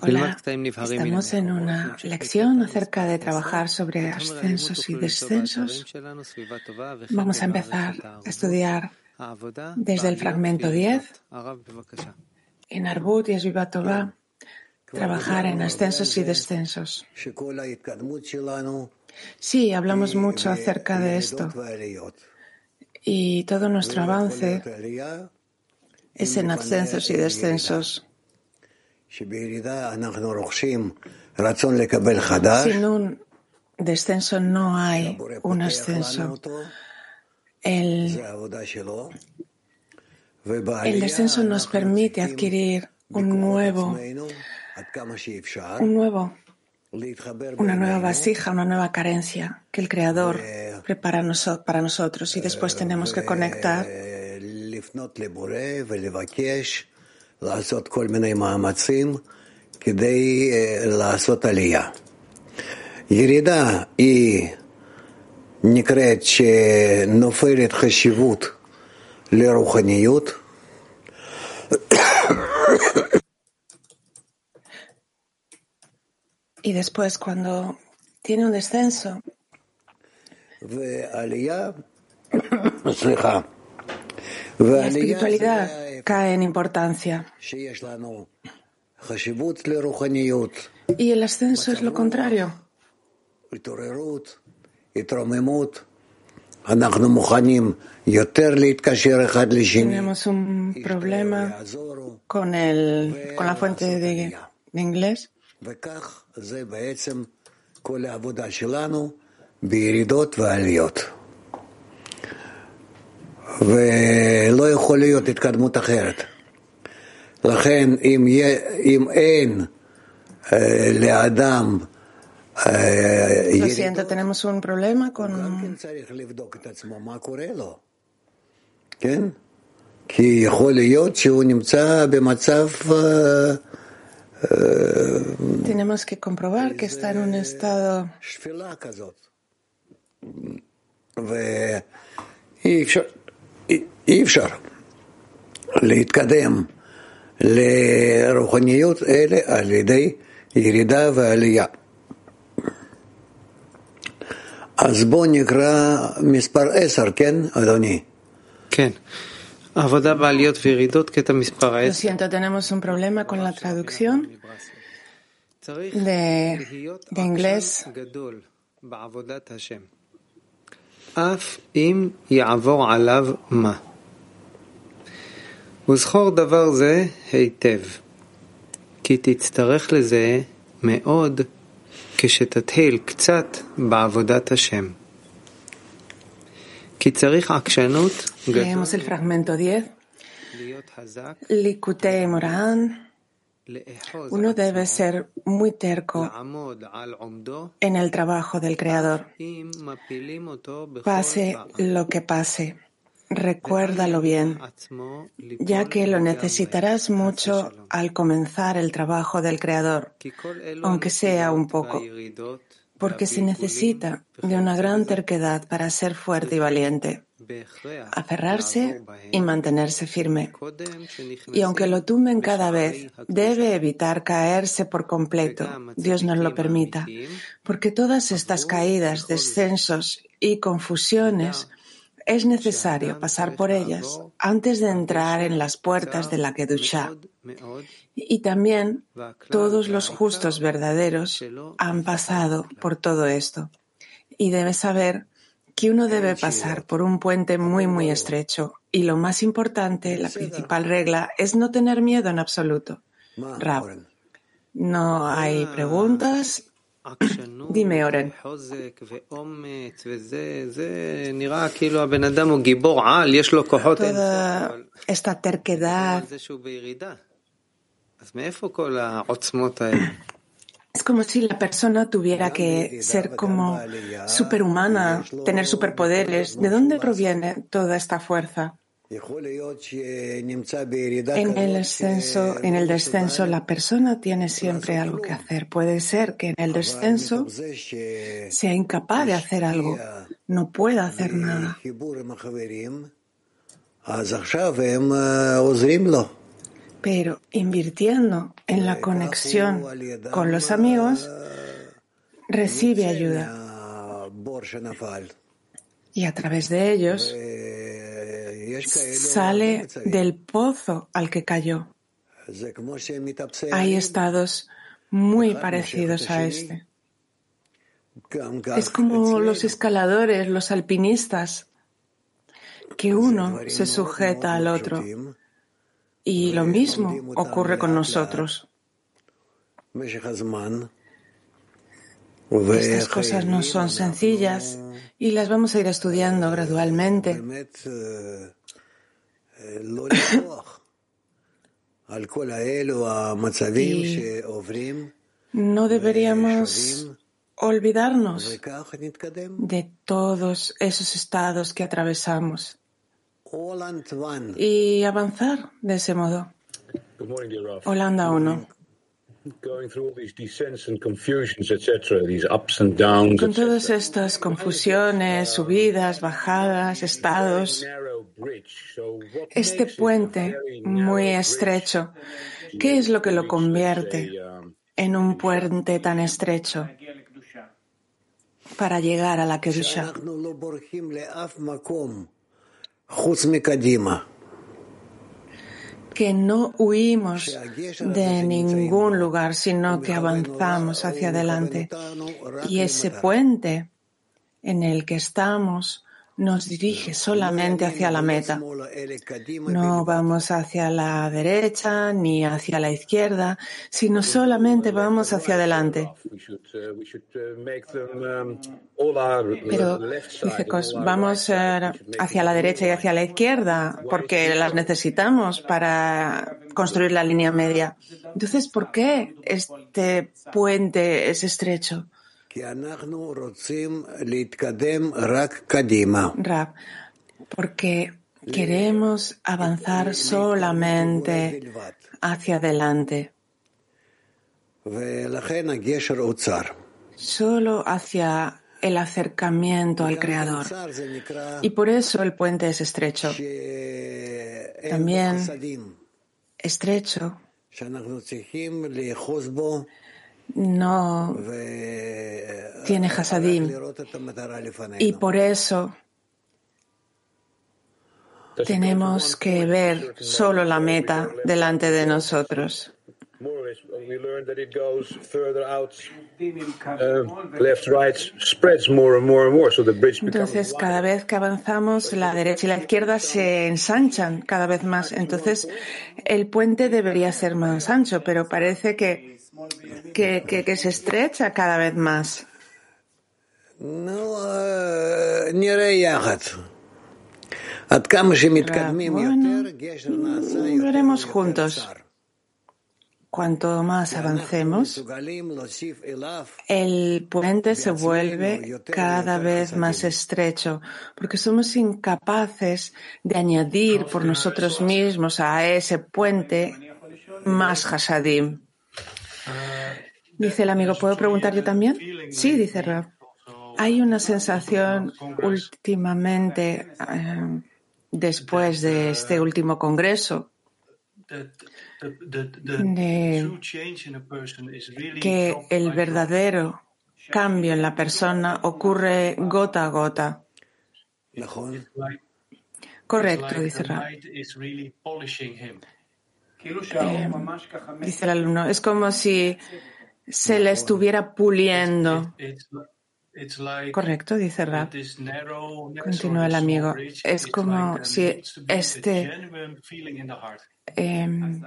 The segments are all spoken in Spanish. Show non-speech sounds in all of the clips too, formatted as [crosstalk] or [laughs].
Hola, estamos en una lección acerca de trabajar sobre ascensos y descensos. Vamos a empezar a estudiar desde el fragmento 10 en Arbut y Esvivatova, trabajar en ascensos y descensos. Sí, hablamos mucho acerca de esto. Y todo nuestro avance es en ascensos y descensos. Sin un descenso no hay un ascenso. El, el descenso nos permite adquirir un nuevo, un nuevo, una nueva vasija, una nueva carencia que el Creador prepara para nosotros y después tenemos que conectar לפנות לבורא ולבקש לעשות כל מיני מאמצים כדי לעשות עלייה. ירידה היא נקראת שנופלת חשיבות לרוחניות. Y después, cuando tiene un descenso. ועלייה, [coughs] סליחה, La espiritualidad cae en importancia. Y el ascenso es lo contrario. Tenemos un problema con, el, con la fuente de, de inglés. ולא יכול להיות התקדמות אחרת. לכן אם, אם אין לאדם Lo siento, tenemos un problema con... צריך לבדוק את עצמו מה קורה לו, כן? כי יכול להיות שהוא נמצא במצב... Tenemos que comprobar que está en un estado... שפלה כזאת. ואי אפשר... אי אפשר להתקדם לרוחניות אלה על ידי ירידה ועלייה. אז בואו נקרא מספר עשר, כן, אדוני? כן. עבודה בעליות וירידות, קטע מספר עשר. Lo siento, tenemos un problema con la traducción de, de inglés. אף אם יעבור עליו מה. וזכור דבר זה היטב, כי תצטרך לזה מאוד כשתתחיל קצת בעבודת השם. כי צריך עקשנות גדולה להיות חזק, Uno debe ser muy terco en el trabajo del Creador. Pase lo que pase, recuérdalo bien, ya que lo necesitarás mucho al comenzar el trabajo del Creador, aunque sea un poco, porque se necesita de una gran terquedad para ser fuerte y valiente aferrarse y mantenerse firme. Y aunque lo tumben cada vez, debe evitar caerse por completo. Dios nos lo permita, porque todas estas caídas, descensos y confusiones es necesario pasar por ellas antes de entrar en las puertas de la Kedusha. Y también todos los justos verdaderos han pasado por todo esto. Y debes saber que uno debe pasar por un puente muy, muy estrecho. Y lo más importante, la principal regla, es no tener miedo en absoluto. Rab, no hay preguntas. Dime, Oren. Toda esta terquedad. Es como si la persona tuviera que ser como superhumana, tener superpoderes. ¿De dónde proviene toda esta fuerza? En el ascenso, en el descenso, la persona tiene siempre algo que hacer. Puede ser que en el descenso sea incapaz de hacer algo, no pueda hacer nada. Pero invirtiendo en la conexión con los amigos, recibe ayuda. Y a través de ellos sale del pozo al que cayó. Hay estados muy parecidos a este. Es como [laughs] los escaladores, los alpinistas, que uno se sujeta al otro. Y lo mismo ocurre con nosotros. Estas cosas no son sencillas y las vamos a ir estudiando gradualmente. no deberíamos olvidarnos de todos esos estados que atravesamos y avanzar de ese modo. Holanda 1. Con todas estas confusiones, subidas, bajadas, estados, este puente muy estrecho, ¿qué es lo que lo convierte en un puente tan estrecho para llegar a la Kedusha? Que no huimos de ningún lugar, sino que avanzamos hacia adelante. Y ese puente en el que estamos nos dirige solamente hacia la meta. No vamos hacia la derecha ni hacia la izquierda, sino solamente vamos hacia adelante. Pero, dice vamos eh, hacia la derecha y hacia la izquierda porque las necesitamos para construir la línea media. Entonces, ¿por qué este puente es estrecho? Porque queremos avanzar solamente hacia adelante. Solo hacia el acercamiento al Creador. Y por eso el puente es estrecho. También estrecho no tiene hasadim y por eso tenemos que ver solo la meta delante de nosotros. Entonces, cada vez que avanzamos, la derecha y la izquierda se ensanchan cada vez más. Entonces, el puente debería ser más ancho, pero parece que que, que, que se estrecha cada vez más. No, veremos juntos. Cuanto más avancemos, el puente se vuelve cada vez más estrecho, porque somos incapaces de añadir por nosotros mismos a ese puente más hasadim. Dice el amigo, ¿puedo preguntar yo también? Sí, dice Rab. Hay una sensación últimamente, eh, después de este último congreso, de que el verdadero cambio en la persona ocurre gota a gota. Correcto, dice Rab. Eh, dice el alumno, es como si se le estuviera puliendo. Correcto, dice Rab. Continúa el amigo. Es como si este em,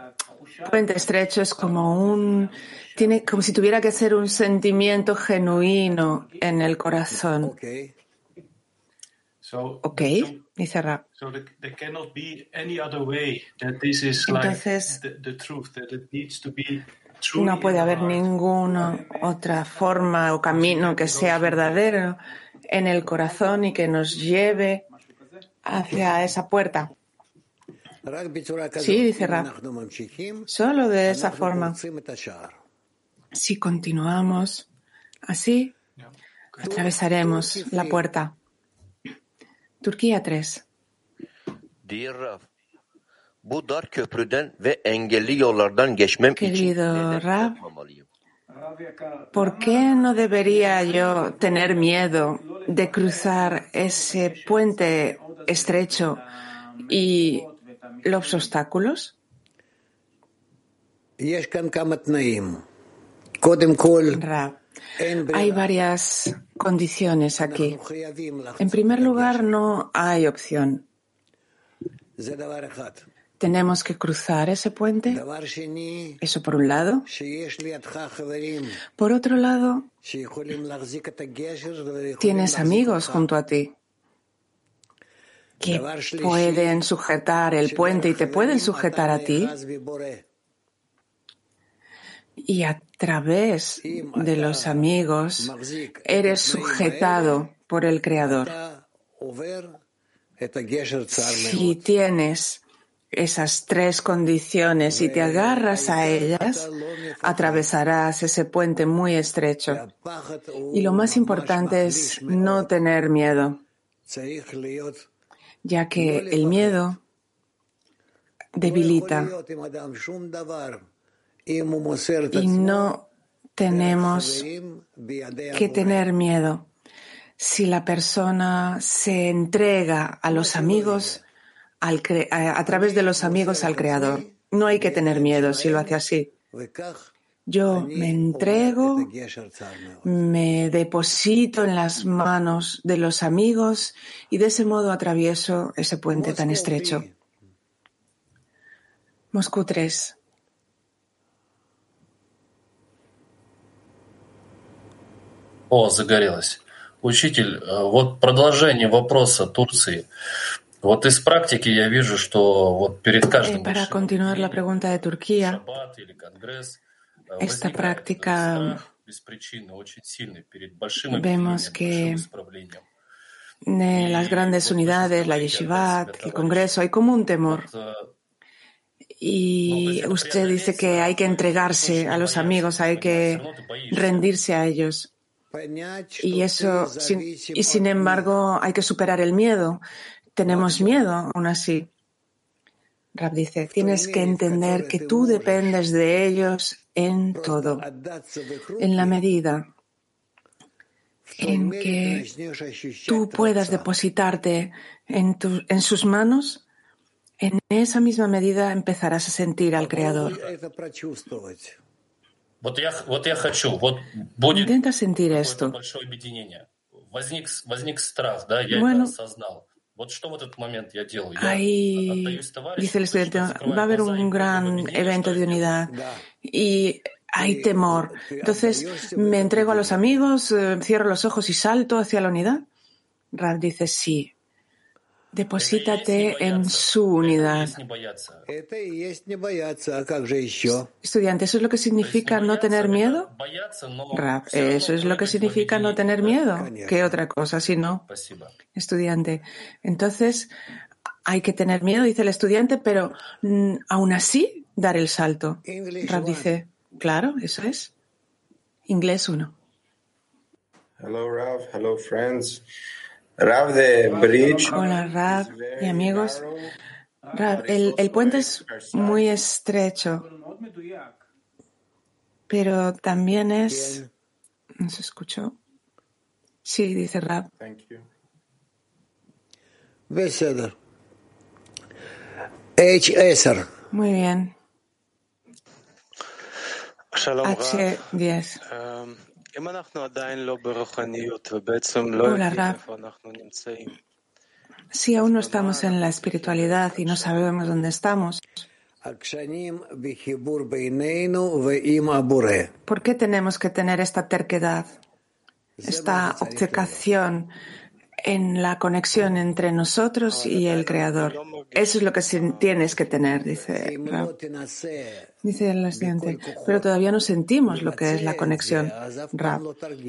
puente estrecho es como un tiene como si tuviera que ser un sentimiento genuino en el corazón. Ok, dice Rab. Entonces, no puede haber ninguna otra forma o camino que sea verdadero en el corazón y que nos lleve hacia esa puerta. Sí, dice Rab. Solo de esa forma. Si continuamos así, atravesaremos la puerta. Turquía 3. Querido Rab, ¿por qué no debería yo tener miedo de cruzar ese puente estrecho y los obstáculos? Rab, hay varias condiciones aquí. En primer lugar, no hay opción. Tenemos que cruzar ese puente. Eso por un lado. Por otro lado, tienes amigos junto a ti que pueden sujetar el puente y te pueden sujetar a ti. Y a través de los amigos eres sujetado por el Creador. Si tienes esas tres condiciones y te agarras a ellas, atravesarás ese puente muy estrecho. Y lo más importante es no tener miedo, ya que el miedo debilita y no tenemos que tener miedo. Si la persona se entrega a los amigos, a, través de los amigos al Creador. No hay que tener miedo si lo hace así. Yo me entrego, me deposito en las manos de los amigos y de ese modo atravieso ese puente tan estrecho. Moscú 3. О, загорелось. Учитель, вот продолжение вопроса Турции. Para continuar la pregunta de Turquía, esta práctica vemos que en las grandes unidades, la yeshivat, el congreso, hay como un temor. Y usted dice que hay que entregarse a los amigos, hay que rendirse a ellos. Y eso, y sin embargo, hay que superar el miedo tenemos miedo aún así. Rab dice, tienes que entender que tú dependes de ellos en todo, en la medida en que tú puedas depositarte en, en sus manos, en esa misma medida empezarás a sentir al Creador. Intenta sentir esto. Bueno, Ahí, dice el estudiante, va a haber un gran evento de unidad y hay temor. Entonces, ¿me entrego a los amigos, eh, cierro los ojos y salto hacia la unidad? Rab dice, sí, Deposítate en su unidad. Estudiante, ¿eso es lo que significa no tener miedo? ¿eso es lo que significa no tener miedo? ¿Qué otra cosa si no? Estudiante, entonces hay que tener miedo, dice el estudiante, pero mm, aún así dar el salto. Rab dice, claro, eso es. Inglés 1. Hello, Rav. Hello, friends. Rav de Bridge. Hola, Rav y amigos. Rav, el, el puente es muy estrecho, pero también es. ¿No se escuchó? Sí, dice Rav. H10. Muy bien. H10. Hola, Rab. Si aún no estamos en la espiritualidad y no sabemos dónde estamos, ¿por qué tenemos que tener esta terquedad, esta obcecación en la conexión entre nosotros y el Creador. Eso es lo que tienes que tener, dice Dice el estudiante, pero todavía no sentimos lo que es la conexión.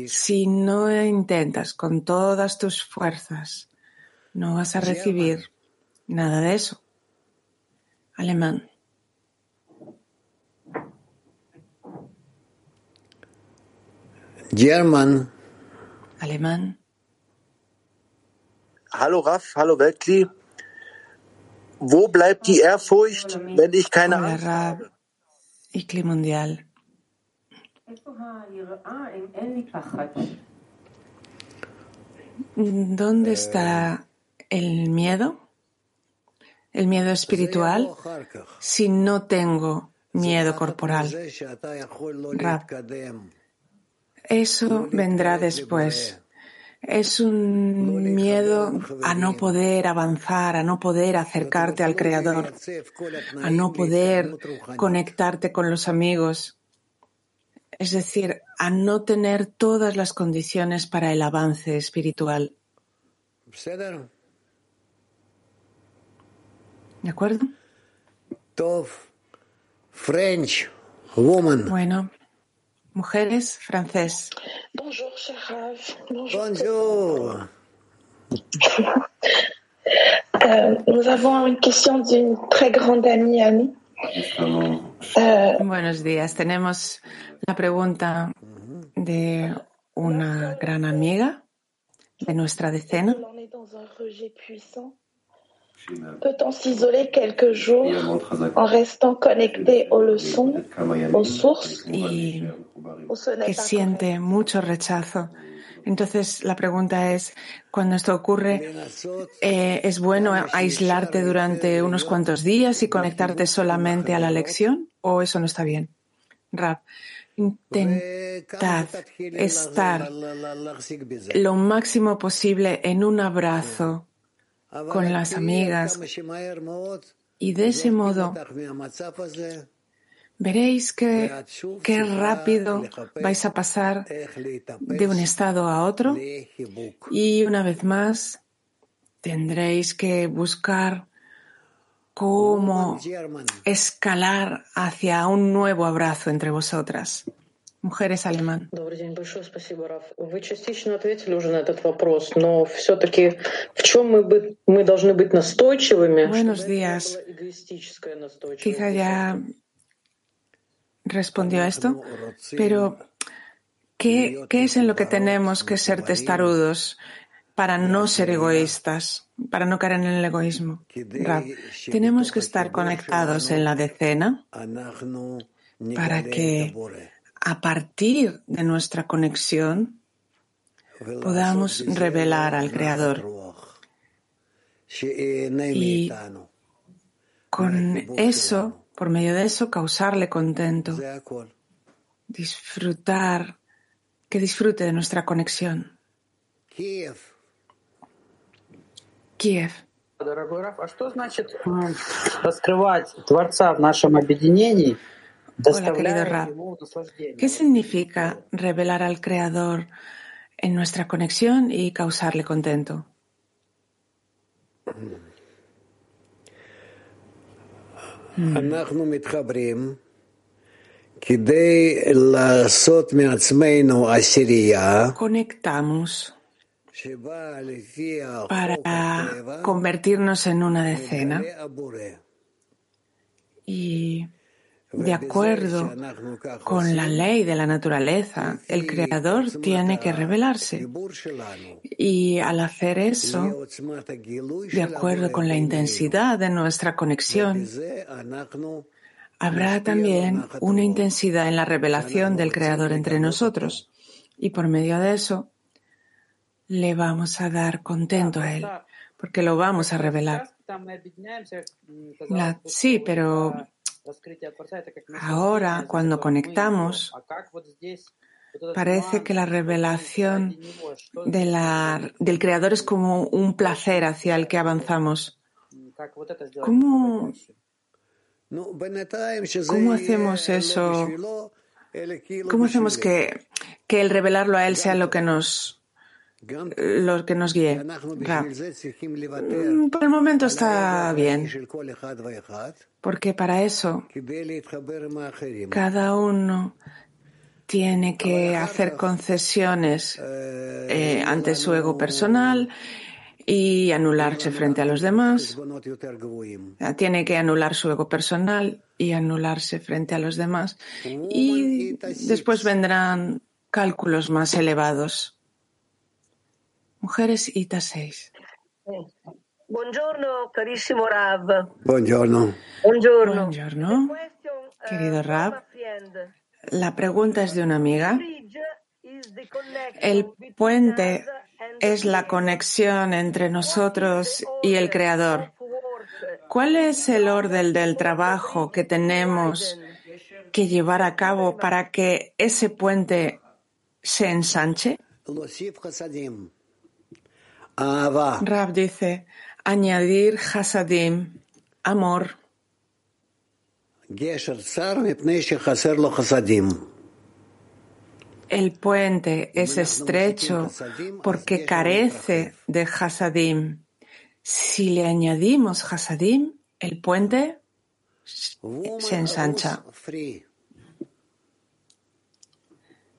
si no intentas con todas tus fuerzas, no vas a recibir nada de eso. Alemán. German. Alemán. Hallo Raf, hallo Weltkli. wo bleibt die Ehrfurcht, wenn ich keine Hola, Angst Rab habe? y Cli Mundial. ¿Dónde está el miedo? El miedo espiritual si no tengo miedo corporal. Rab, eso vendrá después. Es un miedo a no poder avanzar, a no poder acercarte al Creador, a no poder conectarte con los amigos. Es decir, a no tener todas las condiciones para el avance espiritual. ¿De acuerdo? French, woman. Bueno, mujeres, francés. Bonjour, cher Rav. Bonjour. Bonjour. Euh, nous avons une question d'une très grande amie à nous. Euh, Buenos días. Tenemos la pregunta de una gran amiga de nuestra decena. Peut-on s'isoler quelques jours en restant connecté aux leçons, aux sources, y que siente mucho rechazo. Entonces, la pregunta es, cuando esto ocurre, eh, ¿es bueno aislarte durante unos cuantos días y conectarte solamente a la lección o eso no está bien? Rab, intentad estar lo máximo posible en un abrazo con las amigas y de ese modo veréis que qué rápido vais a pasar de un estado a otro y una vez más tendréis que buscar cómo escalar hacia un nuevo abrazo entre vosotras mujeres alemán. Buenos días. Quizá ya respondió a esto, pero ¿qué, es en lo que tenemos que ser testarudos para no ser egoístas, para no caer en el egoísmo? Rab, tenemos que estar conectados en la decena para que a partir de nuestra conexión podamos revelar al Creador. Y con eso, por medio de eso, causarle contento, disfrutar, que disfrute de nuestra conexión. Kiev. Kiev. Дорогой Раф, а что значит м, раскрывать Творца в нашем объединении, Hola, querido Rab. ¿Qué significa revelar al Creador en nuestra conexión y causarle contento? Mm. Conectamos para convertirnos en una decena y de acuerdo con la ley de la naturaleza. El Creador tiene que revelarse. Y al hacer eso, de acuerdo con la intensidad de nuestra conexión, habrá también una intensidad en la revelación del Creador entre nosotros. Y por medio de eso, le vamos a dar contento a Él, porque lo vamos a revelar. Sí, pero Ahora, cuando conectamos, parece que la revelación del Creador es como un placer hacia el que avanzamos. ¿Cómo, hacemos eso? ¿Cómo hacemos que el revelarlo a Él sea lo que nos los que nos guíe. Mm, por el momento está bien, porque para eso cada uno tiene que hacer concesiones eh, ante su ego personal y anularse frente a los demás. Ah, tiene que anular su ego personal y anularse frente a los demás. Y después vendrán cálculos más elevados. Mujeres ITA 6. Buongiorno, carissimo Rav. Buongiorno. Buongiorno. Buongiorno, querido Rab. La pregunta es de una amiga. El puente es la conexión entre nosotros y el Creador. ¿Cuál es el orden del trabajo que tenemos que llevar a cabo para que ese puente se ensanche? Rab dice, añadir hasadim, amor. El puente es estrecho porque carece de hasadim. Si le añadimos hasadim, el puente se ensancha.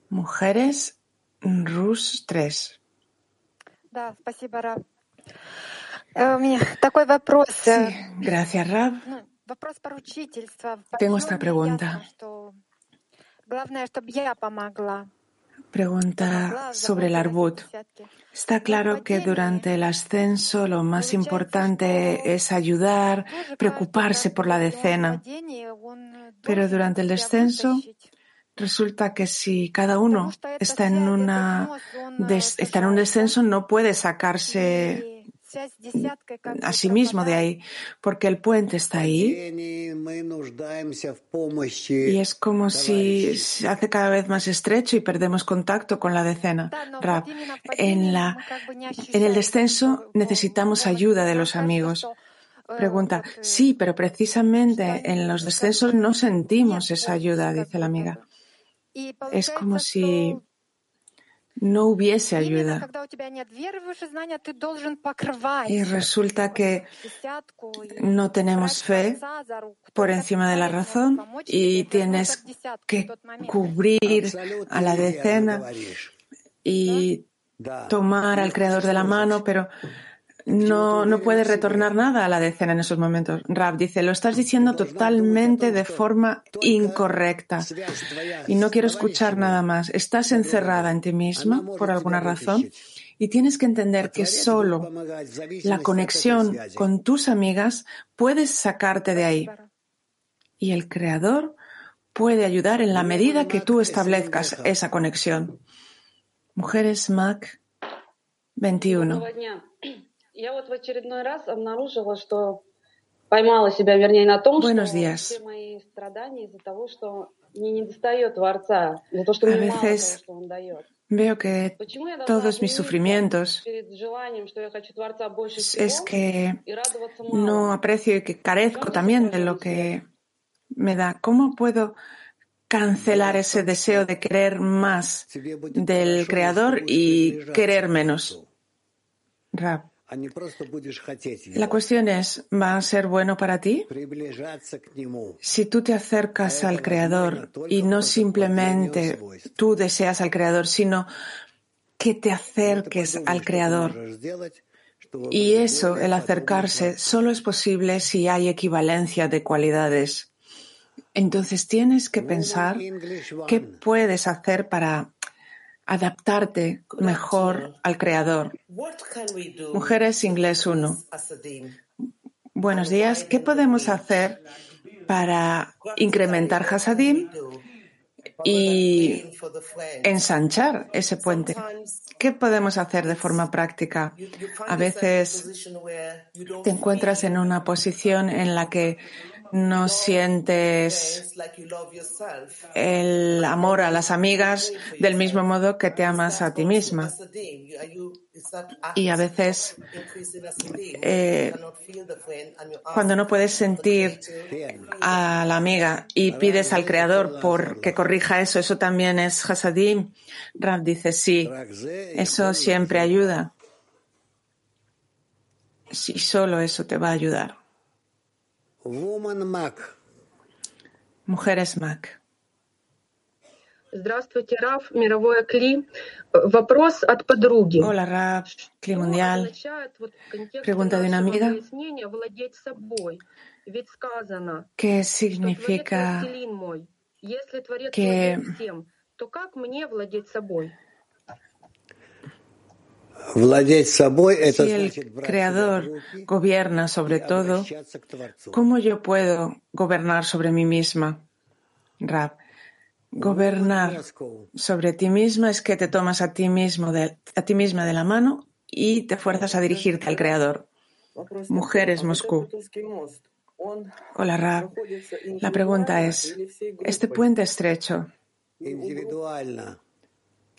Mujeres, Rus 3. Sí, gracias, Rab. Tengo esta pregunta. Pregunta sobre el arbut. Está claro que durante el ascenso lo más importante es ayudar, preocuparse por la decena. Pero durante el descenso resulta que si cada uno está en, un descenso no puede sacarse a sí mismo de ahí, porque el puente está ahí y es como si se hace cada vez más estrecho y perdemos contacto con la decena. en, la, en el descenso necesitamos ayuda de los amigos. Pregunta, sí, pero precisamente en los descensos no sentimos esa ayuda, dice la amiga. Es como si no hubiese ayuda. Y resulta que no tenemos fe por encima de la razón y tienes que cubrir a la decena y tomar al creador de la mano, pero no, no puede retornar nada a la decena en esos momentos. Rab dice, lo estás diciendo totalmente de forma incorrecta y no quiero escuchar nada más. Estás encerrada en ti misma por alguna razón y tienes que entender que solo la conexión con tus amigas puedes sacarte de ahí. Y el Creador puede ayudar en la medida que tú establezcas esa conexión. Mujeres Mac 21. Buenos días. A veces veo que todos mis sufrimientos es que no aprecio y que carezco también de lo que me da. ¿Cómo puedo cancelar ese deseo de querer más del Creador y querer menos? Rap. La cuestión es, ¿va a ser bueno para ti? Si tú te acercas al Creador y no simplemente tú deseas al Creador, sino que te acerques al Creador. Y eso, el acercarse, solo es posible si hay equivalencia de cualidades. Entonces tienes que pensar qué puedes hacer para adaptarte mejor al Creador. Mujeres Inglés 1. Buenos días. ¿Qué podemos hacer para incrementar Hasadim y ensanchar ese puente? ¿Qué podemos hacer de forma práctica? A veces te encuentras en una posición en la que no sientes el amor a las amigas del mismo modo que te amas a ti misma. Y a veces, eh, cuando no puedes sentir a la amiga y pides al Creador por que corrija eso, eso también es hasadim. Rav dice, sí, eso siempre ayuda. Si solo eso te va a ayudar. Mujeres Mac. Здравствуйте, Раф, мировое Кли. Вопрос от подруги. Hola, Raf, Kli Mundial. Pregunta de una amiga. ¿Qué significa que то как мне владеть собой? si el Creador gobierna sobre todo, ¿cómo yo puedo gobernar sobre mí misma? Rab, gobernar sobre ti misma es que te tomas a ti, mismo a ti misma de la mano y te fuerzas a dirigirte al Creador. Mujeres Moscú. Hola, Rab. La pregunta es, ¿este puente estrecho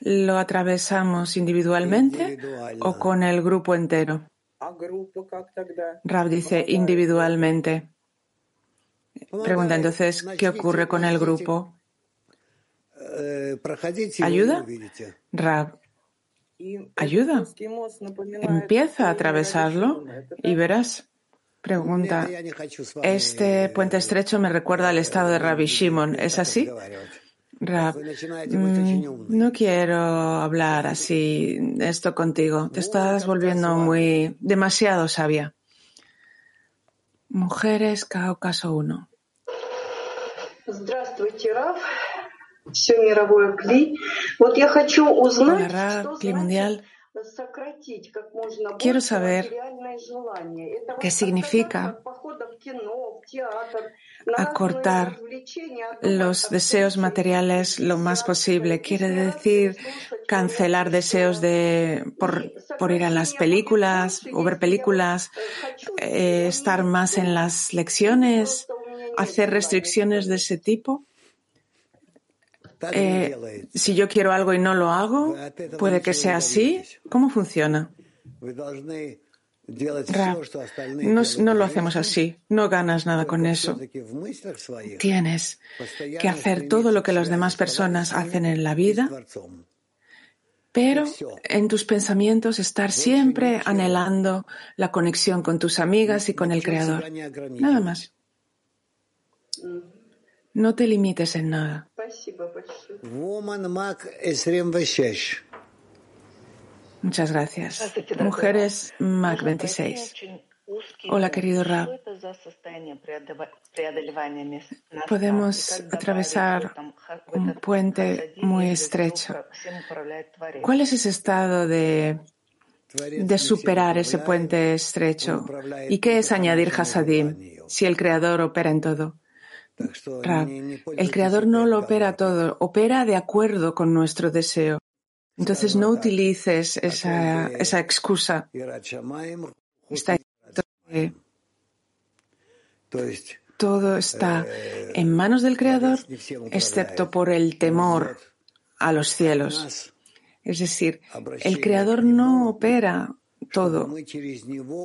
lo atravesamos individualmente o con el grupo entero? Rab dice individualmente. Pregunta entonces, ¿qué ocurre con el grupo? ¿Ayuda? Rab, ayuda. Empieza a atravesarlo y verás. Pregunta, este puente estrecho me recuerda al estado de Rabbi Shimon, ¿es así? Rab, mm, no quiero hablar así esto contigo. Te estás volviendo muy demasiado sabia. Mujeres Cáucaso 1. Hola, Mundial. Quiero saber qué significa acortar los deseos materiales lo más posible. Quiere decir cancelar deseos de, por, por ir a las películas o ver películas, eh, estar más en las lecciones, hacer restricciones de ese tipo. Eh, si yo quiero algo y no lo hago, puede que sea así. ¿Cómo funciona? no, no, lo hacemos así. No ganas nada con eso. Tienes que hacer todo lo que las demás personas hacen en la vida, pero en tus pensamientos estar siempre anhelando la conexión con tus amigas y con el Creador. Nada más. No te limites en nada. Muchas gracias. Mujeres Mac 26. Hola, querido Rab. Podemos atravesar un puente muy estrecho. ¿Cuál es ese estado de, de superar ese puente estrecho? ¿Y qué es añadir Hasadim si el Creador opera en todo? El Creador no lo opera todo, opera de acuerdo con nuestro deseo. Entonces no utilices esa, esa excusa. todo está en manos del Creador, excepto por el temor a los cielos. Es decir, el Creador no opera todo,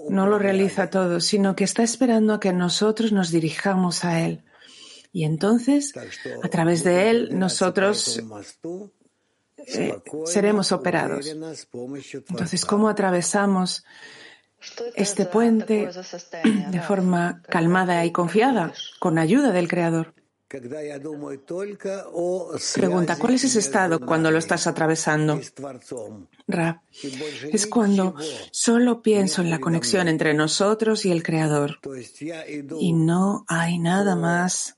no lo realiza todo, sino que está esperando a que nosotros nos dirijamos a Él. Y entonces, a través de él, nosotros eh, seremos operados. Entonces, ¿cómo atravesamos este puente de forma calmada y confiada, con ayuda del Creador? Pregunta, ¿cuál es ese estado cuando lo estás atravesando? Ra, es cuando solo pienso en la conexión entre nosotros y el Creador. Y no hay nada más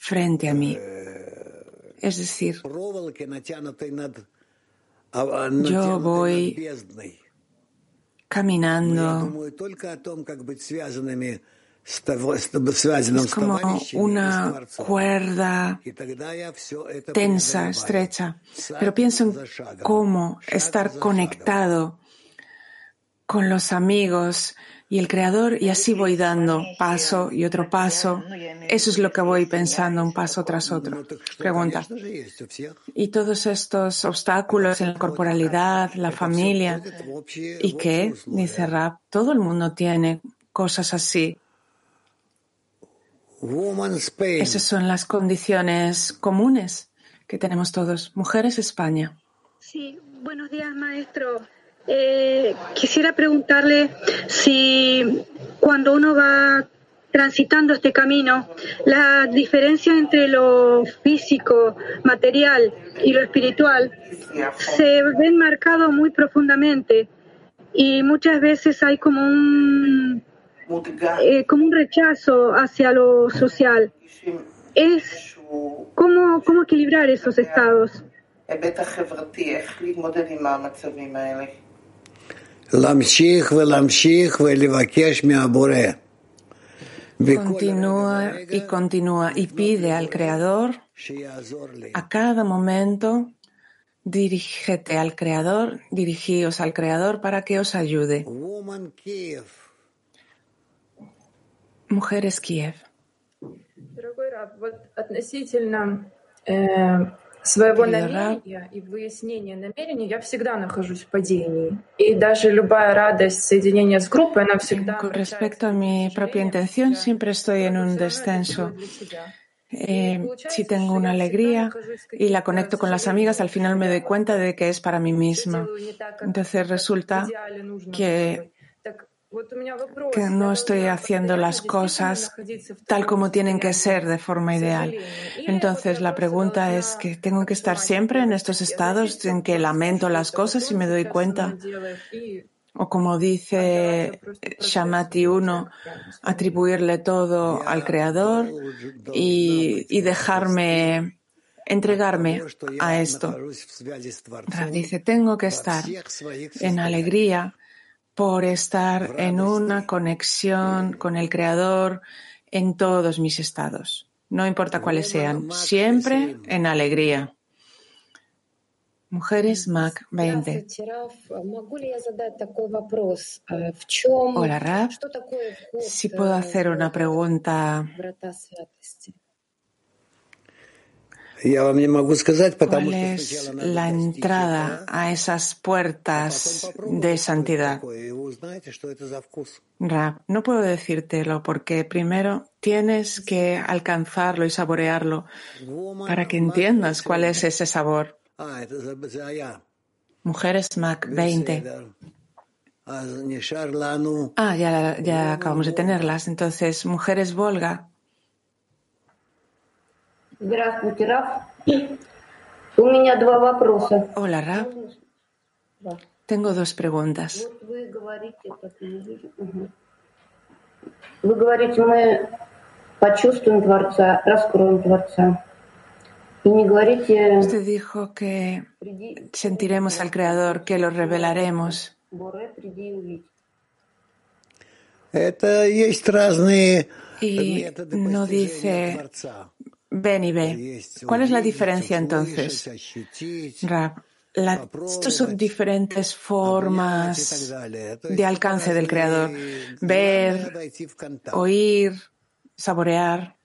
frente a mí. Es decir, yo voy caminando. Es como una cuerda tensa, estrecha, pero pienso en cómo estar conectado con los amigos y el Creador y así voy dando paso y otro paso. Eso es lo que voy pensando un paso tras otro. Pregunta. Y todos estos obstáculos en la corporalidad, la familia, ¿y qué? Dice Rap, todo el mundo tiene cosas así. Esas son las condiciones comunes que tenemos todos. Mujeres España. Sí, buenos días, maestro. Eh, quisiera preguntarle si cuando uno va transitando este camino, la diferencia entre lo físico, material y lo espiritual se ven marcado muy profundamente y muchas veces hay como un eh, como un rechazo hacia lo social. Es cómo, cómo equilibrar esos estados. Continúa y continúa y pide al Creador a cada momento dirígete al Creador, dirigíos al Creador para que os ayude. Mujeres Kiev своего намерения и выяснения намерений я всегда нахожусь в падении. И даже любая радость соединения с группой, она всегда... Con respecto a mi propia intención, siempre estoy en un descenso. Eh, si tengo una alegría y la conecto con las amigas, al final me doy cuenta de que es para mí misma. Entonces resulta que que no estoy haciendo las cosas tal como tienen que ser de forma ideal. Entonces la pregunta es que tengo que estar siempre en estos estados en que lamento las cosas y me doy cuenta. O como dice Shamati 1, atribuirle todo al Creador y, y dejarme entregarme a esto. dice, tengo que estar en alegría por estar en una conexión con el Creador en todos mis estados, no importa cuáles sean, siempre en alegría. Mujeres Mac 20. Hola, Raf. Si puedo hacer una pregunta ¿Cuál es la entrada a esas puertas de santidad? Rab, no puedo decírtelo porque primero tienes que alcanzarlo y saborearlo para que entiendas cuál es ese sabor. Mujeres Mac 20. Ah, ya, ya acabamos de tenerlas. Entonces, Mujeres Volga. Здравствуйте, Раф. У меня два вопроса. Hola, Raf. Tengo dos preguntas. Вы говорите, Вы говорите, мы почувствуем Творца, раскроем Творца. Y не говорите... Usted dijo que sentiremos al Creador, que lo revelaremos. Это есть разные y no dice ven y ve. ¿Cuál es la diferencia entonces? Rab, la, estos son diferentes formas de alcance del Creador. Ver, oír, saborear.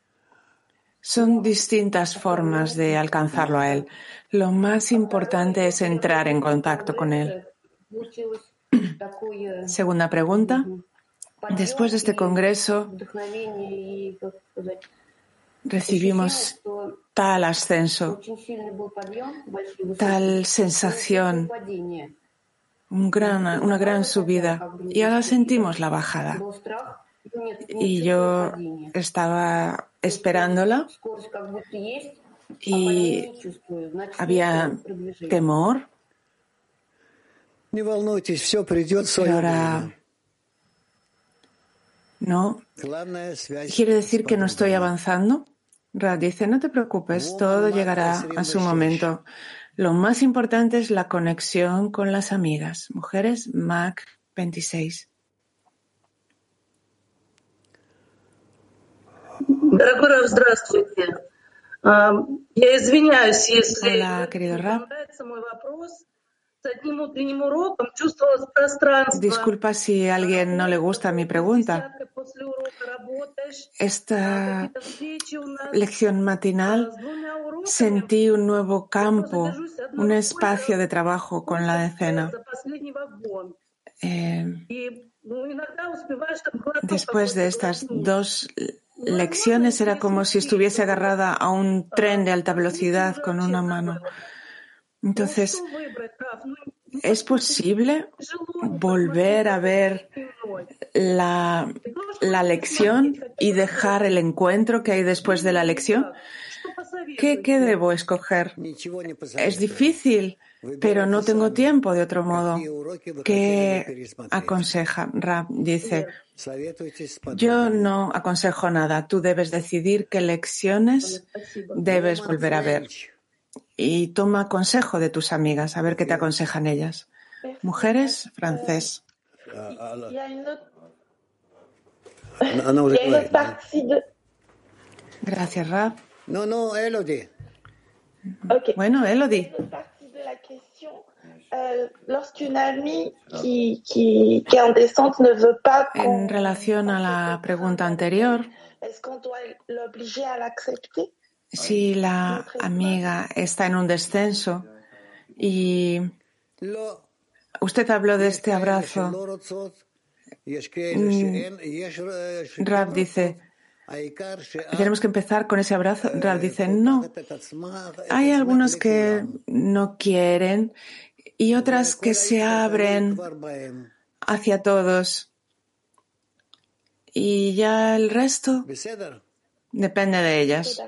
Son distintas formas de alcanzarlo a Él. Lo más importante es entrar en contacto con Él. Segunda pregunta. Después de este congreso, recibimos tal ascenso, tal sensación, un gran, una gran subida. y ahora sentimos la bajada. Y yo estaba esperándola. y había temor. Pero ahora no. ¿Quiere decir que no estoy avanzando? Ra dice, no te preocupes, todo llegará a su momento. Lo más importante es la conexión con las amigas. Mujeres, Mac 26. Hola, querido Rab. Disculpa si a alguien no le gusta mi pregunta. Esta lección matinal sentí un nuevo campo, un espacio de trabajo con la decena. Em, después de estas dos lecciones era como si estuviese agarrada a un tren de alta velocidad con una mano. Entonces, ¿es posible volver a ver la, lección y dejar el encuentro que hay después de la lección? ¿Qué, ¿Qué, debo escoger? Es difícil, pero no tengo tiempo de otro modo. ¿Qué aconseja? Rab dice, yo no aconsejo nada. Tú debes decidir qué lecciones debes volver a ver y toma consejo de tus amigas, a ver qué te aconsejan ellas. Mujeres, francés. Y une autre partie de. Gracias, Rab. No, no, Elodie. Ok. Bueno, Elodie. En relación a la pregunta anterior, si la amiga está en un descenso y usted habló de este abrazo, mm, Rab dice, tenemos que empezar con ese abrazo. Rab dice, no, hay algunos que no quieren y otras que se abren hacia todos. Y ya el resto depende de ellas.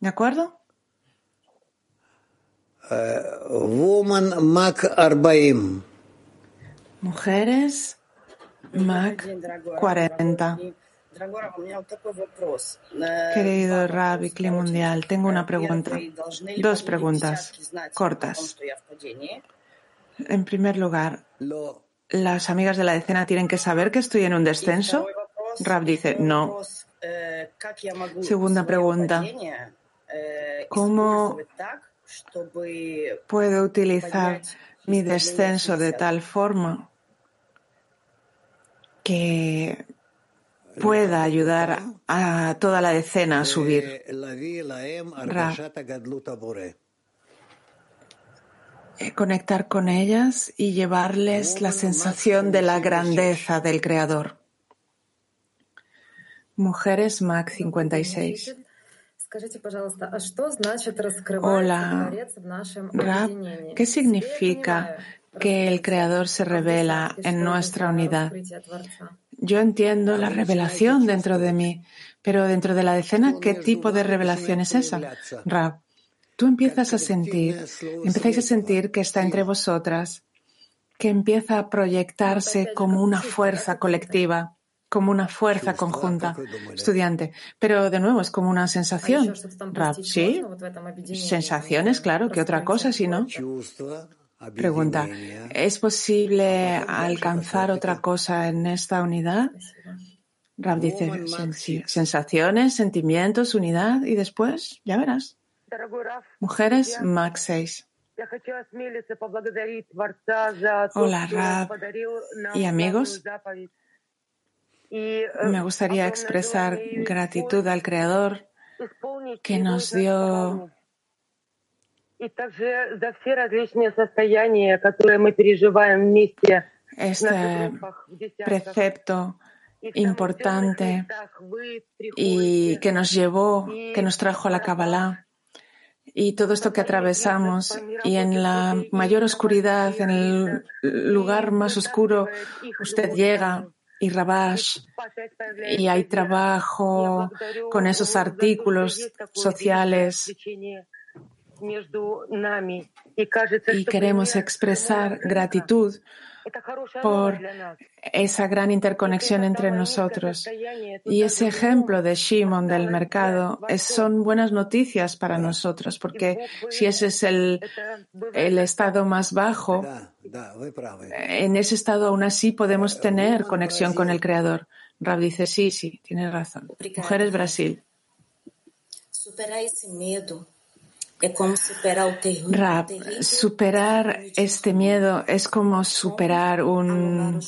¿De acuerdo? Uh, woman Mac Arbaim. Mujeres Mac 40. Querido Rabbi Kli Mundial, tengo una pregunta. Dos preguntas cortas. En primer lugar, ¿las amigas de la decena tienen que saber que estoy en un descenso? Rab dice, no. Segunda pregunta. ¿Cómo puedo utilizar mi descenso de tal forma que pueda ayudar a toda la decena a subir. Eh, conectar con ellas y llevarles la sensación de la grandeza del Creador. Mujeres MAC 56. Hola, Rab, ¿qué significa que el Creador se revela en nuestra unidad? Yo entiendo la revelación dentro de mí, pero dentro de la decena, ¿qué tipo de revelación es esa? Rab, tú empiezas a sentir, empezáis a sentir que está entre vosotras, que empieza a proyectarse como una fuerza colectiva como una fuerza conjunta, estudiante. Pero de nuevo, es como una sensación. sí, sensaciones, claro, que otra cosa, si no. Pregunta, ¿es posible alcanzar otra cosa en esta unidad? Rab dice, sensaciones, sentimientos, unidad y después, ya verás. Mujeres, Max 6. Hola, Rab y amigos. Me gustaría expresar gratitud al Creador que nos dio este precepto importante y que nos llevó, que nos trajo a la Kabbalah y todo esto que atravesamos y en la mayor oscuridad, en el lugar más oscuro, usted llega y Rabash y hay trabajo con esos artículos sociales. Y queremos expresar gratitud por esa gran interconexión entre nosotros. Y ese ejemplo de Shimon del mercado son buenas noticias para nosotros, porque si ese es el, el estado más bajo, eh, en ese estado aún así podemos tener conexión con el Creador. Rab dice, sí, sí, tienes razón. Mujeres Brasil. Superar ese miedo Rab, superar este miedo es como superar un,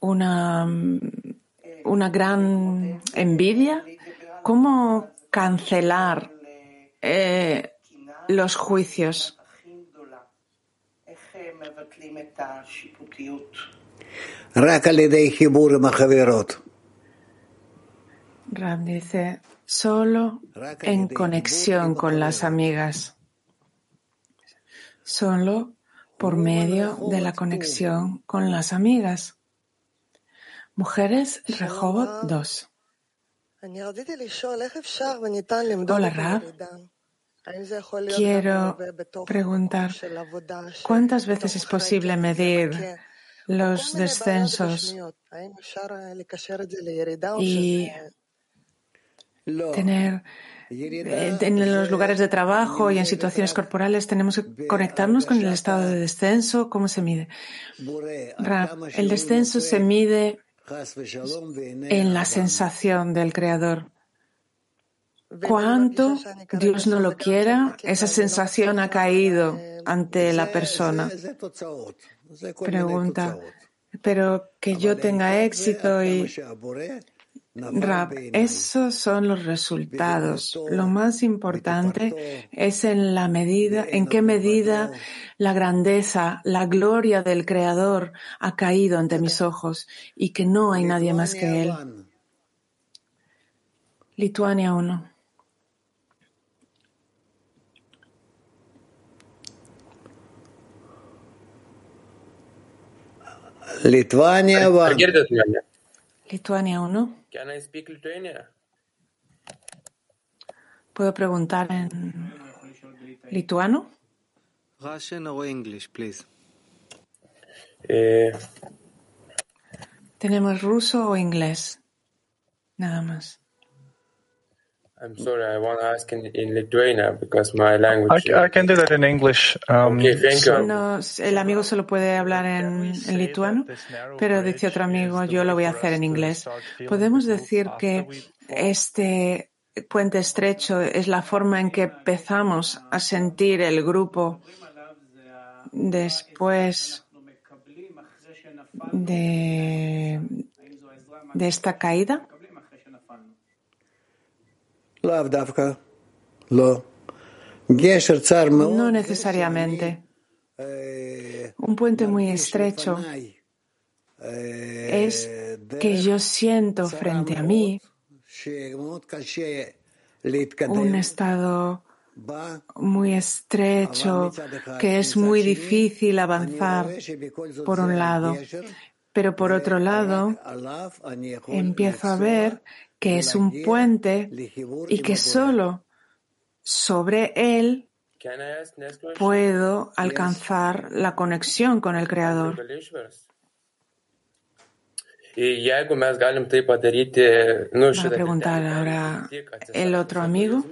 una, una gran envidia. ¿Cómo cancelar eh, los juicios? Rab dice, solo en conexión con las amigas, solo por medio de la conexión con las amigas. Mujeres Rehobot 2. Hola, Rab. Quiero preguntar, ¿cuántas veces es posible medir los descensos y tener en los lugares de trabajo y en situaciones corporales tenemos que conectarnos con el estado de descenso. ¿Cómo se mide? El descenso se mide en la sensación del Creador. Cuánto Dios no lo quiera, esa sensación ha caído ante la persona. Pregunta, pero que yo tenga éxito y Rab, esos son los resultados. Lo más importante es en la medida, en qué medida la grandeza, la gloria del Creador ha caído ante mis ojos y que no hay nadie más que Él. Lituania 1. Lituania 1. Lituania 1. Can I speak Lithuania? ¿Puedo preguntar en lituano? Russian or English, please. Eh, Tenemos ruso o inglés. Nada más. I'm sorry, I want to ask in, in Lithuania because my language. I, I can do that in English. Um, Okay, thank you. No, el amigo solo puede hablar en, en lituano, pero dice otro amigo, yo lo voy a hacer en inglés. Podemos decir que este puente estrecho es la forma en que empezamos a sentir el grupo después de, de esta caída. No necesariamente. Un puente muy estrecho. es que yo siento frente a mí un estado muy estrecho, que es muy difícil avanzar, por un lado. Pero por otro lado, empiezo a ver que es un puente y que solo sobre él puedo alcanzar la conexión con el Creador. Va a preguntar ahora el otro amigo.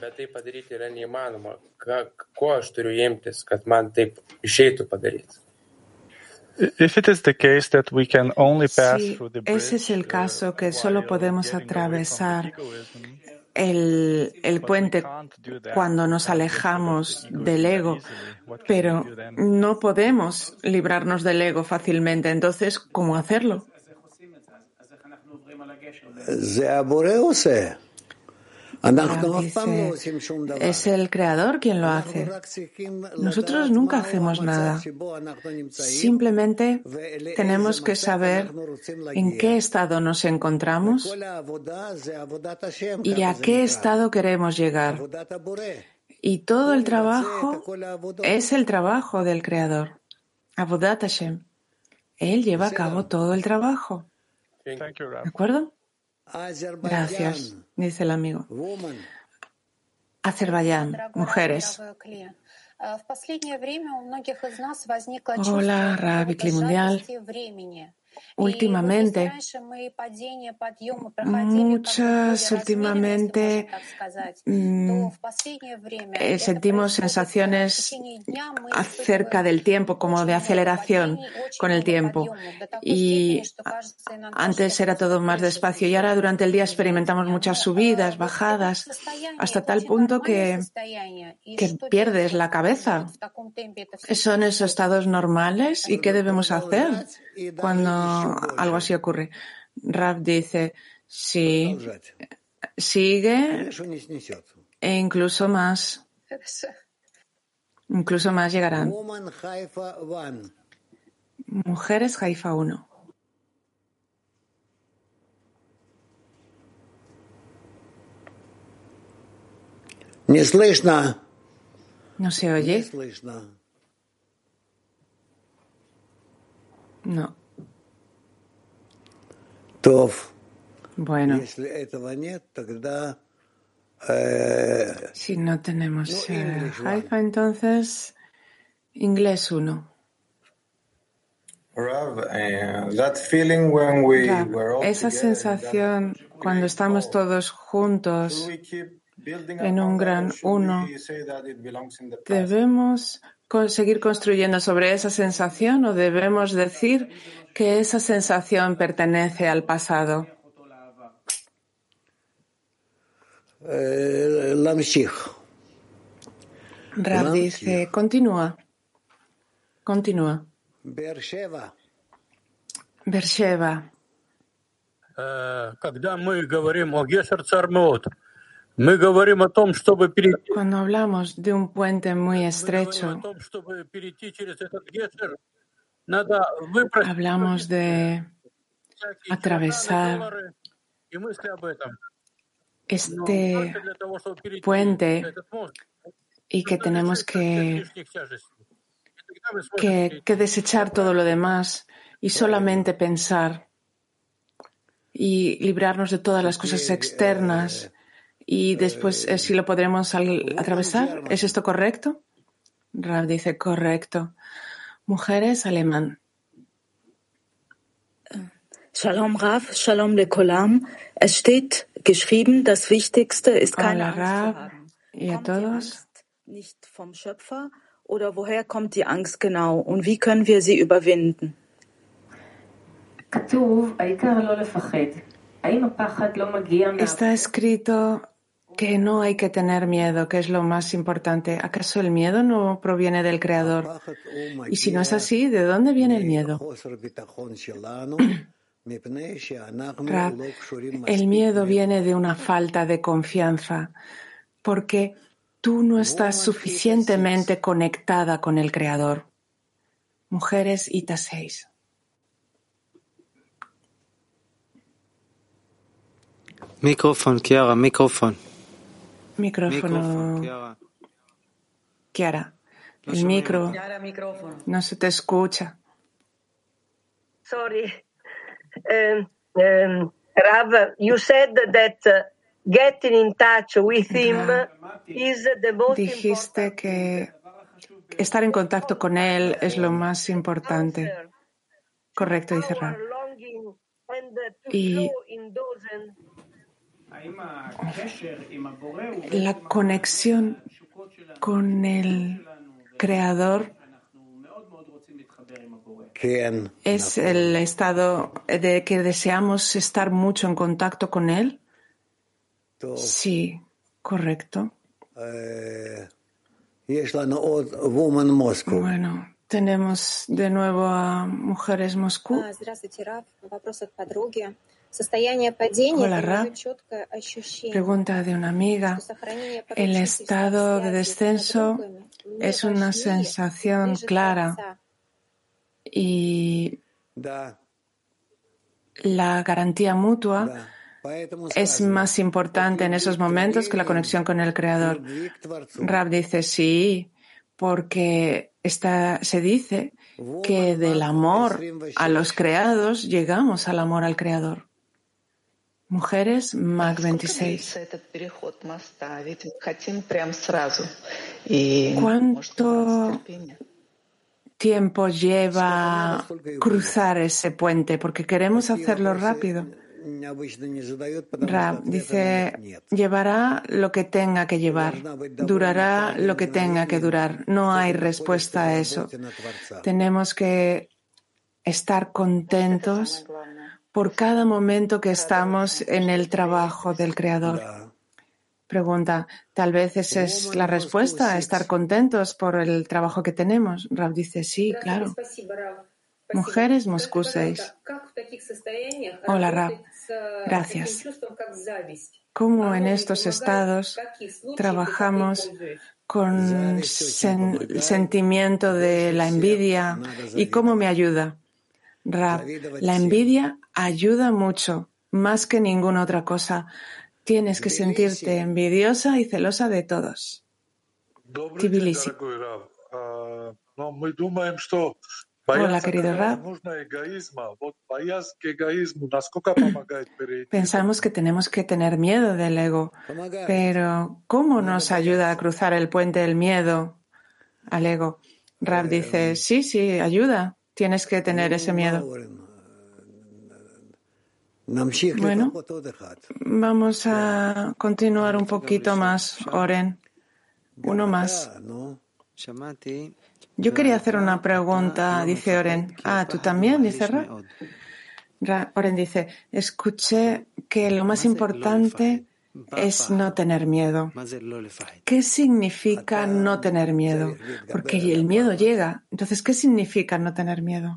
bet tai padaryti yra neįmanoma. Ką, ko aš turiu imtis, kad man taip išeitų padaryti? Si through the ese es el caso que solo podemos atravesar el, el puente cuando nos alejamos del ego, pero no podemos librarnos del ego fácilmente. Entonces, ¿cómo hacerlo? Es el creador quien lo hace. Nosotros nunca hacemos nada. Simplemente tenemos que saber en qué estado nos encontramos y a qué estado queremos llegar. Y todo el trabajo es el trabajo del creador. Abodat Hashem. Él lleva a cabo todo el trabajo. ¿De acuerdo? Gracias dice el amigo. Azerbaiyán, mujeres. Hola, Rabbi Mundial últimamente, muchas últimamente eh, sentimos sensaciones acerca del tiempo, como de aceleración con el tiempo. Y antes era todo más despacio y ahora durante el día experimentamos muchas subidas, bajadas, hasta tal punto que, que pierdes la cabeza. ¿Son esos estados normales y qué debemos hacer? cuando algo así ocurre. Raf dice, sí, sigue e incluso más. Incluso más llegarán. Mujeres Haifa 1. No se oye. No. Bueno. Si no tenemos eh, Haifa, entonces inglés 1. esa sensación cuando estamos todos juntos en un gran uno, debemos seguir construyendo sobre esa sensación o debemos decir que esa sensación pertenece al pasado? Rab dice, continúa, continúa. Bersheva. Когда мы говорим о Гесер Цармеот, cuando hablamos de un puente muy estrecho, hablamos de atravesar este puente y que tenemos que, que, que desechar todo lo demás y solamente pensar y librarnos de todas las cosas externas y después eh, si lo podremos atravesar. ¿Es esto correcto? Rab dice correcto. Mujeres alemán. Shalom Rav, Shalom lekolam. Es steht geschrieben, das Wichtigste ist keine Hola, Rav, y a todos. Nicht vom Schöpfer oder woher kommt die Angst genau und wie können wir sie überwinden? Está escrito que no hay que tener miedo, que es lo más importante. ¿Acaso el miedo no proviene del Creador? Y si no es así, ¿de dónde viene el miedo? el miedo viene de una falta de confianza, porque tú no estás suficientemente conectada con el Creador. Mujeres Ita 6. Micrófono, Kiara, micrófono. Micrófono. Kiara. El micro no se te escucha. Sorry. Um, um, Rav, you said that getting in touch with him is the most Dijiste que estar en contacto con él es lo más importante. Correcto, dice Rav. Y la conexión con el Creador es el estado de que deseamos estar mucho en contacto con Él. Sí, correcto. Bueno, tenemos de nuevo a Mujeres Moscú. Hola, Rab. Pregunta de una amiga. El estado de descenso es una sensación clara y la garantía mutua es más importante en esos momentos que la conexión con el Creador. Rab dice sí, porque está, se dice que del amor a los creados llegamos al amor al Creador. Mujeres, Mac 26. ¿Cuánto tiempo lleva cruzar ese puente? Porque queremos hacerlo rápido. Rab dice, llevará lo que tenga que llevar, durará lo que tenga que durar. No hay respuesta a eso. Tenemos que estar contentos por cada momento que estamos en el trabajo del Creador. Pregunta, tal vez esa es la respuesta, estar contentos por el trabajo que tenemos. Rab dice, sí, claro. Mujeres Moscú 6. Hola, Rab. Gracias. ¿Cómo en estos estados trabajamos con el sentimiento de la envidia y cómo me ayuda? Rab, la envidia ayuda mucho, más que ninguna otra cosa. Tienes que sentirte envidiosa y celosa de todos. Tbilisi. Hola, querido Rab. Pensamos que tenemos que tener miedo del ego, pero ¿cómo nos ayuda a cruzar el puente del miedo al ego? Rab dice, sí, sí, ayuda. Tienes que tener ese miedo. Bueno, vamos a continuar un poquito más, Oren. Uno más. Yo quería hacer una pregunta, dice Oren. Ah, ¿tú también? Dice Ra. Oren dice, escuché que lo más importante es no tener miedo. ¿Qué significa no tener miedo? Porque el miedo llega. Entonces, ¿qué significa no tener miedo?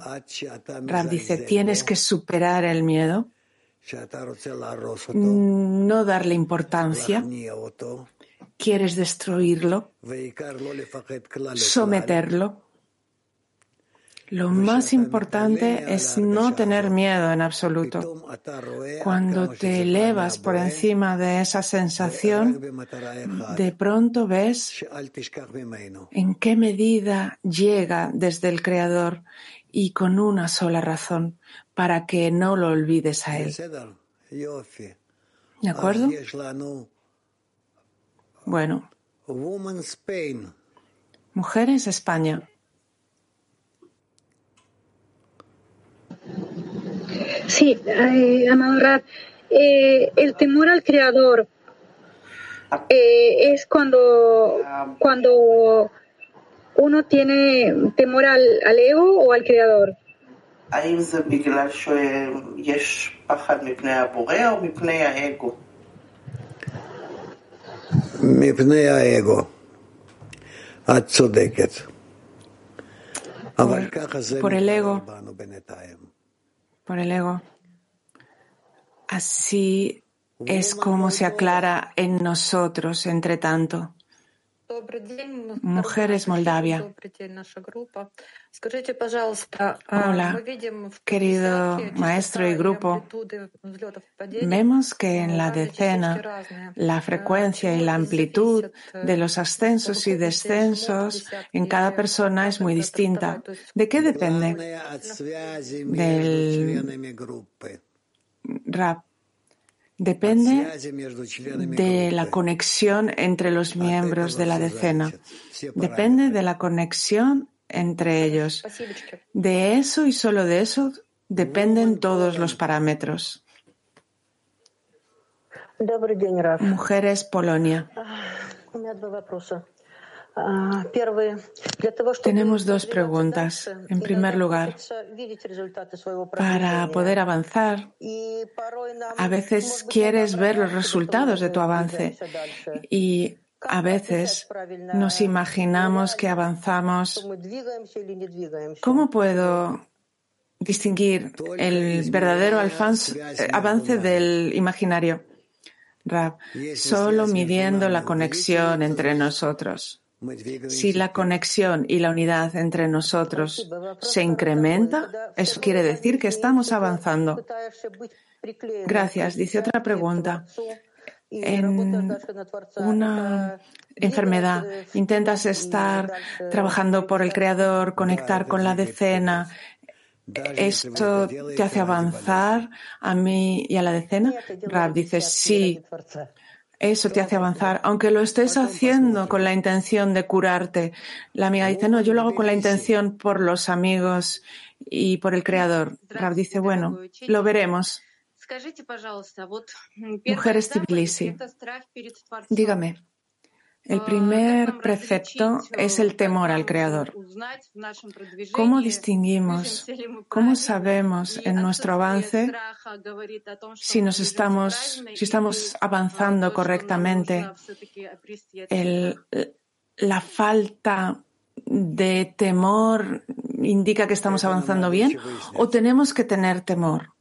Rab dice, tienes que superar el miedo, no darle importancia, quieres destruirlo, someterlo. Lo más importante es no tener miedo en absoluto. Cuando te elevas por encima de esa sensación, de pronto ves en qué medida llega desde el Creador y con una sola razón, para que no lo olvides a Él. ¿De acuerdo? Bueno, mujeres España. Sí, eh, amado Rab, eh, el temor al creador eh, es cuando, cuando uno tiene temor al, al ego o al creador. האם זה בגלל שיש פחד מפני הבורא או מפני האגו? מפני האגו. את צודקת. אבל ככה זה por por el ego. Así es como se aclara en nosotros, entre tanto. Mujeres Moldavia. Hola, querido maestro y grupo. Vemos que en la decena la frecuencia y la amplitud de los ascensos y descensos en cada persona es muy distinta. ¿De qué depende? Del rap. Depende de la conexión entre los miembros de la decena. Depende de la conexión entre ellos. Pues de eso y solo de eso dependen todos los parámetros. Mujeres Polonia. Tenemos dos preguntas. En primer lugar, para poder avanzar, a veces quieres ver los resultados de tu avance y a veces nos imaginamos que avanzamos. ¿Cómo puedo distinguir el verdadero eh, avance del imaginario? Rab, solo midiendo la conexión entre nosotros. Si la conexión y la unidad entre nosotros se incrementa, eso quiere decir que estamos avanzando. Gracias. Dice otra pregunta. En una enfermedad intentas estar trabajando por el Creador, conectar con la decena. ¿Esto te hace avanzar a mí y a la decena? Rab dice, sí, eso te hace avanzar, aunque lo estés haciendo con la intención de curarte. La amiga dice, no, yo lo hago con la intención por los amigos y por el Creador. Rab dice, bueno, lo veremos. [laughs] Mujeres Tbilisi, dígame, el primer precepto es el temor al Creador. ¿Cómo distinguimos, [laughs] cómo sabemos en nuestro avance si nos estamos, si estamos avanzando correctamente? Э, la falta de temor indica que estamos avanzando bien o tenemos que tener temor.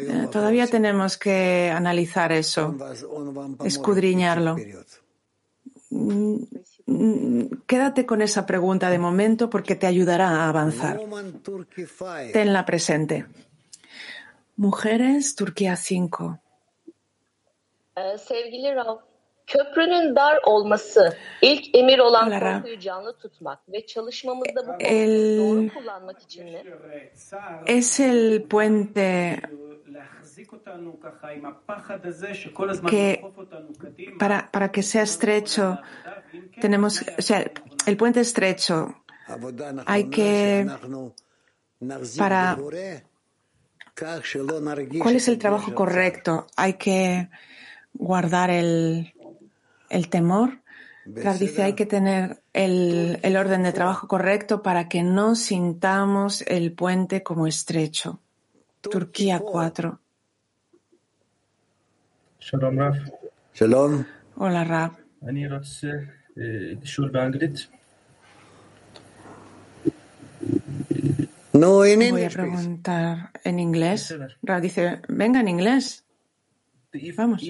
Eh, todavía tenemos que analizar eso, escudriñarlo. Mm, mm, quédate con esa pregunta de momento porque te ayudará a avanzar. Tenla presente. Mujeres, Turquía 5. Es el puente que para, para que sea estrecho. Tenemos, o sea, el puente estrecho. Hay que para ¿Cuál es el trabajo correcto? Hay que guardar el el temor. Clark dice, hay que tener el, el, orden de trabajo correcto para que no sintamos el puente como estrecho. Turquía 4. Shalom, Raf. Shalom. Hola, Raf. No en Voy a preguntar en inglés. Raf dice, venga en inglés. Vamos.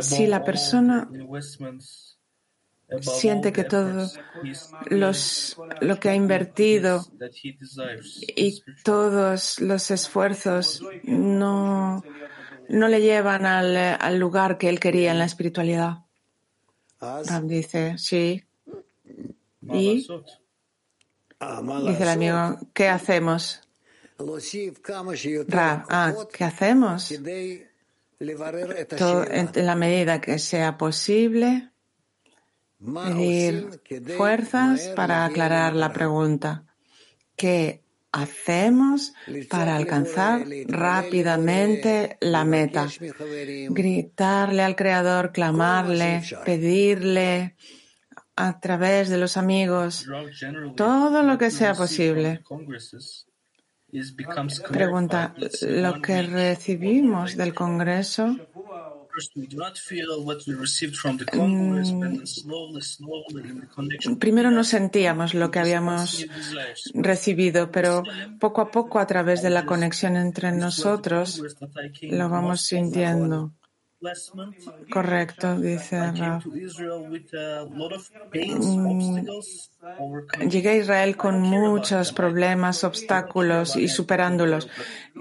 Si la persona siente que todo los, lo que ha invertido y todos los esfuerzos no, no le llevan al, al lugar que él quería en la espiritualidad. Ram dice, sí. Y dice el amigo, ¿qué hacemos? Rav, ah, ¿qué hacemos? Todo en en la medida que sea posible, pedir fuerzas para aclarar la pregunta. ¿Qué hacemos para alcanzar rápidamente la meta? Gritarle al Creador, clamarle, pedirle a través de los amigos, todo lo que sea posible. Pregunta, say, lo que recibimos del Congreso connection Primero no sentíamos lo que habíamos recibido, pero poco a poco a través de la conexión entre nosotros lo vamos sintiendo. Correcto, dice Raf. Mm. Llegué a Israel con muchos problemas, obstáculos y superándolos.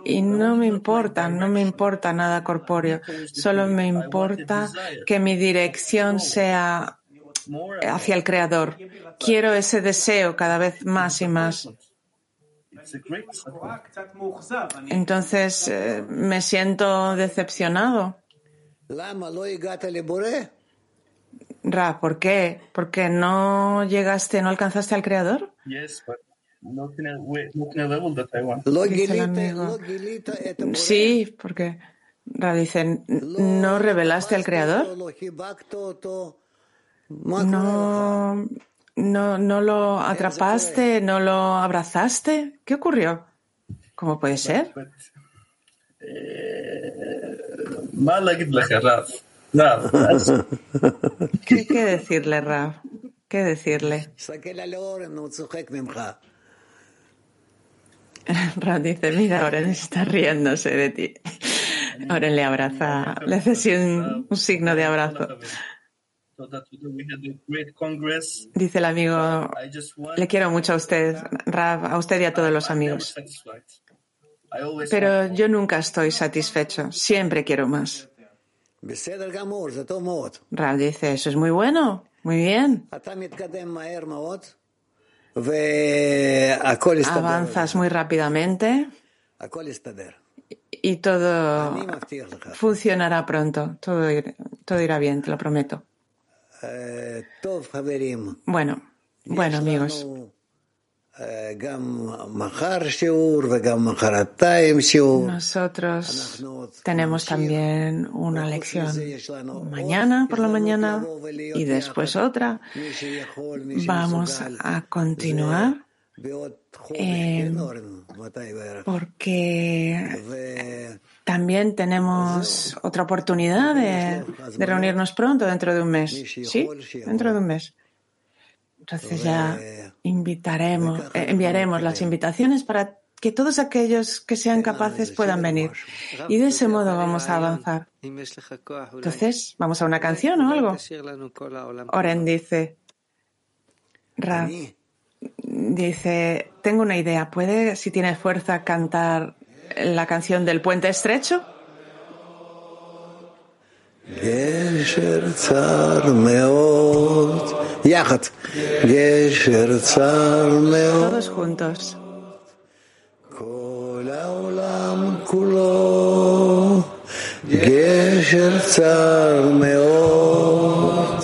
Y no me importa, no me importa nada corpóreo. Solo me importa que mi dirección sea hacia el Creador. Quiero ese deseo cada vez más y más. Entonces eh, me siento decepcionado. Ra, ¿por qué? ¿Por qué no llegaste, no alcanzaste al creador? Yes, but not in a way. Sí, porque Ra dice, ¿no revelaste al creador? No, no, no lo atrapaste, no lo abrazaste. ¿Qué ocurrió? ¿Cómo puede ser? But, but, eh... מה להגיד לך, רב? רב, [laughs] אז ¿Qué, qué decirle, Raf? ¿Qué decirle? תסתכל על אורן, הוא צוחק ממך. Raf [laughs] dice, mira, Oren está riéndose de ti. [laughs] Oren le abraza, le hace así un, un signo de abrazo. so that we had a great congress. Dice el amigo, I just want le quiero mucho a usted, Rav, a usted y a todos los amigos. Pero yo nunca estoy satisfecho. Siempre quiero más. Rab dice, eso es muy bueno. Muy bien. Avanzas muy rápidamente y todo funcionará pronto. Todo, todo irá bien, te lo prometo. Bueno, bueno amigos. Nosotros tenemos también una lección mañana por la mañana y después otra. Vamos a continuar eh, porque también tenemos otra oportunidad de, de reunirnos pronto dentro de un mes. ¿Sí? Dentro de un mes. Entonces ya invitaremos, eh, enviaremos las invitaciones para que todos aquellos que sean capaces puedan venir. Y de ese modo vamos a avanzar. אם יש לך כוח, אולי Entonces, ¿vamos a una canción o algo? תשאיר לנו כל העולם. Oren dice, Rav, dice, tengo una idea, ¿puede, si tiene fuerza, cantar la canción del puente estrecho? גשר צר מאוד, יחד, גשר צר מאוד. כל העולם כולו, גשר צר מאוד,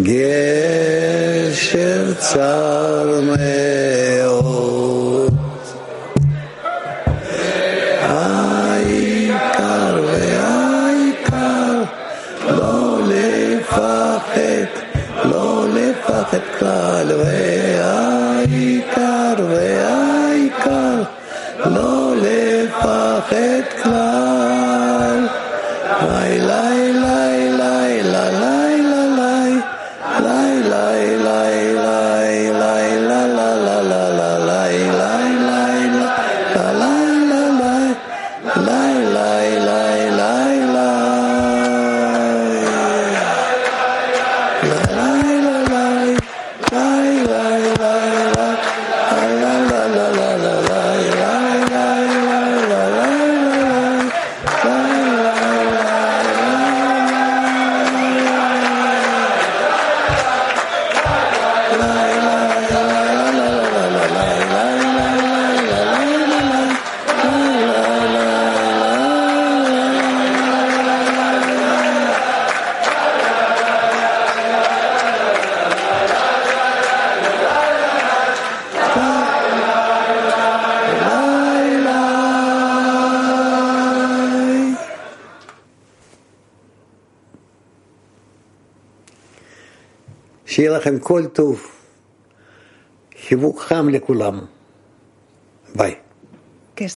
גשר צר מאוד. Chet Club. כל טוב, חיבוק חם לכולם.